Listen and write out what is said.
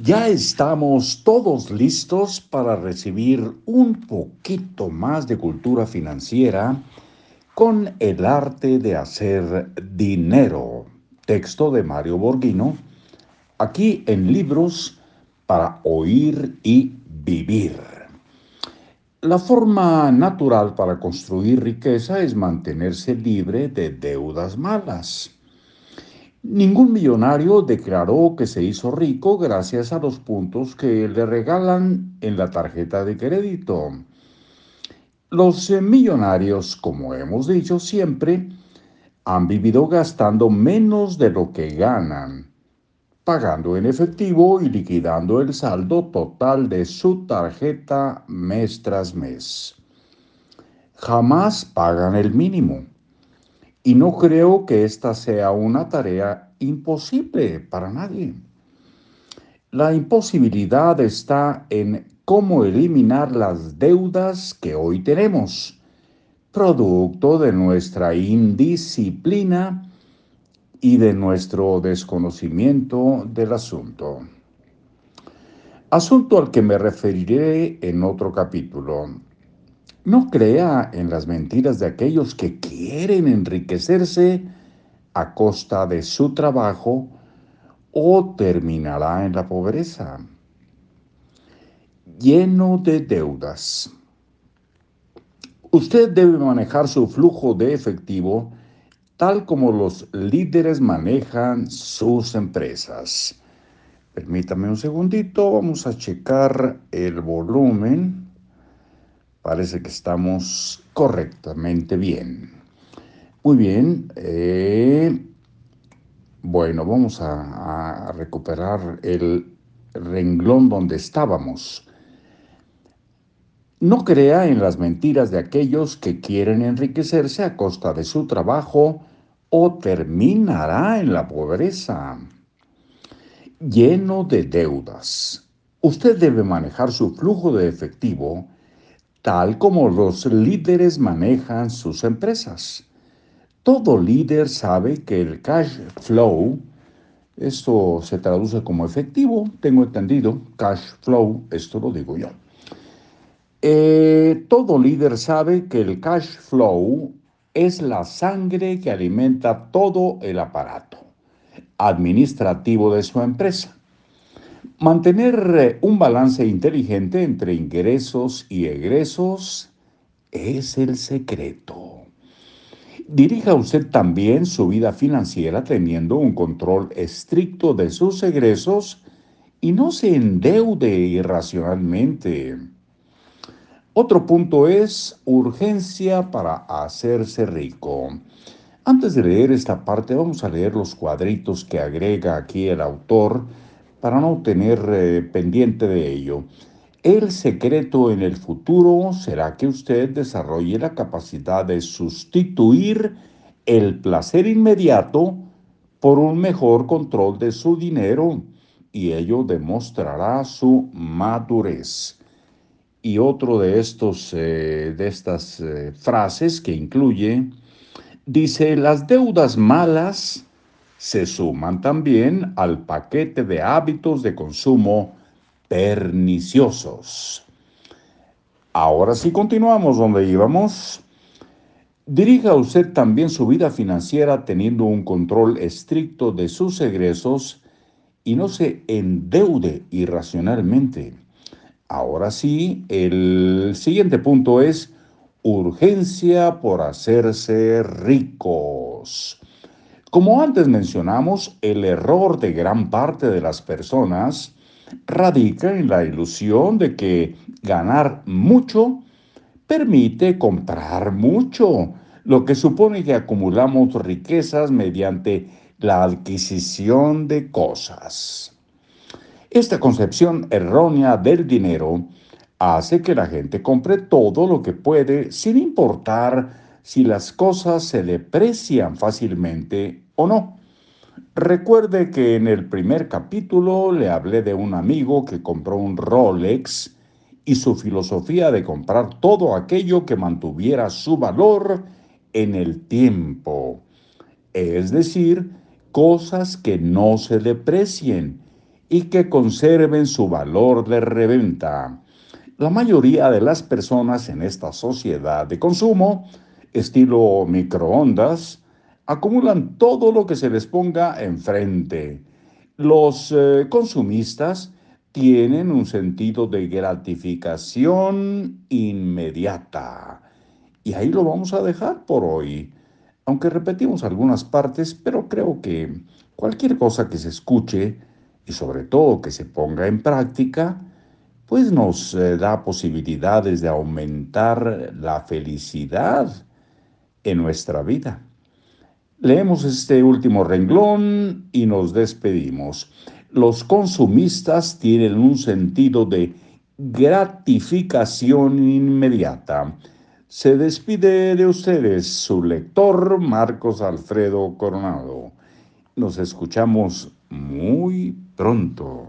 Ya estamos todos listos para recibir un poquito más de cultura financiera con el arte de hacer dinero. Texto de Mario Borghino, aquí en Libros para Oír y Vivir. La forma natural para construir riqueza es mantenerse libre de deudas malas. Ningún millonario declaró que se hizo rico gracias a los puntos que le regalan en la tarjeta de crédito. Los millonarios, como hemos dicho siempre, han vivido gastando menos de lo que ganan, pagando en efectivo y liquidando el saldo total de su tarjeta mes tras mes. Jamás pagan el mínimo y no creo que esta sea una tarea imposible para nadie. La imposibilidad está en cómo eliminar las deudas que hoy tenemos, producto de nuestra indisciplina y de nuestro desconocimiento del asunto. Asunto al que me referiré en otro capítulo. No crea en las mentiras de aquellos que quieren enriquecerse a costa de su trabajo o terminará en la pobreza. Lleno de deudas. Usted debe manejar su flujo de efectivo tal como los líderes manejan sus empresas. Permítame un segundito, vamos a checar el volumen. Parece que estamos correctamente bien. Muy bien. Eh, bueno, vamos a, a recuperar el renglón donde estábamos. No crea en las mentiras de aquellos que quieren enriquecerse a costa de su trabajo o terminará en la pobreza. Lleno de deudas. Usted debe manejar su flujo de efectivo tal como los líderes manejan sus empresas. Todo líder sabe que el cash flow, esto se traduce como efectivo, tengo entendido, cash flow, esto lo digo yo. Eh, todo líder sabe que el cash flow es la sangre que alimenta todo el aparato administrativo de su empresa. Mantener eh, un balance inteligente entre ingresos y egresos es el secreto. Dirija usted también su vida financiera teniendo un control estricto de sus egresos y no se endeude irracionalmente. Otro punto es urgencia para hacerse rico. Antes de leer esta parte vamos a leer los cuadritos que agrega aquí el autor para no tener eh, pendiente de ello. El secreto en el futuro será que usted desarrolle la capacidad de sustituir el placer inmediato por un mejor control de su dinero y ello demostrará su madurez. Y otro de estos eh, de estas eh, frases que incluye dice las deudas malas se suman también al paquete de hábitos de consumo perniciosos. Ahora sí continuamos donde íbamos. Dirija usted también su vida financiera teniendo un control estricto de sus egresos y no se endeude irracionalmente. Ahora sí, el siguiente punto es urgencia por hacerse ricos. Como antes mencionamos, el error de gran parte de las personas radica en la ilusión de que ganar mucho permite comprar mucho, lo que supone que acumulamos riquezas mediante la adquisición de cosas. Esta concepción errónea del dinero hace que la gente compre todo lo que puede sin importar si las cosas se deprecian fácilmente o no. Recuerde que en el primer capítulo le hablé de un amigo que compró un Rolex y su filosofía de comprar todo aquello que mantuviera su valor en el tiempo, es decir, cosas que no se deprecien y que conserven su valor de reventa. La mayoría de las personas en esta sociedad de consumo, estilo microondas, acumulan todo lo que se les ponga enfrente. Los eh, consumistas tienen un sentido de gratificación inmediata. Y ahí lo vamos a dejar por hoy. Aunque repetimos algunas partes, pero creo que cualquier cosa que se escuche y sobre todo que se ponga en práctica, pues nos eh, da posibilidades de aumentar la felicidad en nuestra vida. Leemos este último renglón y nos despedimos. Los consumistas tienen un sentido de gratificación inmediata. Se despide de ustedes su lector Marcos Alfredo Coronado. Nos escuchamos muy pronto.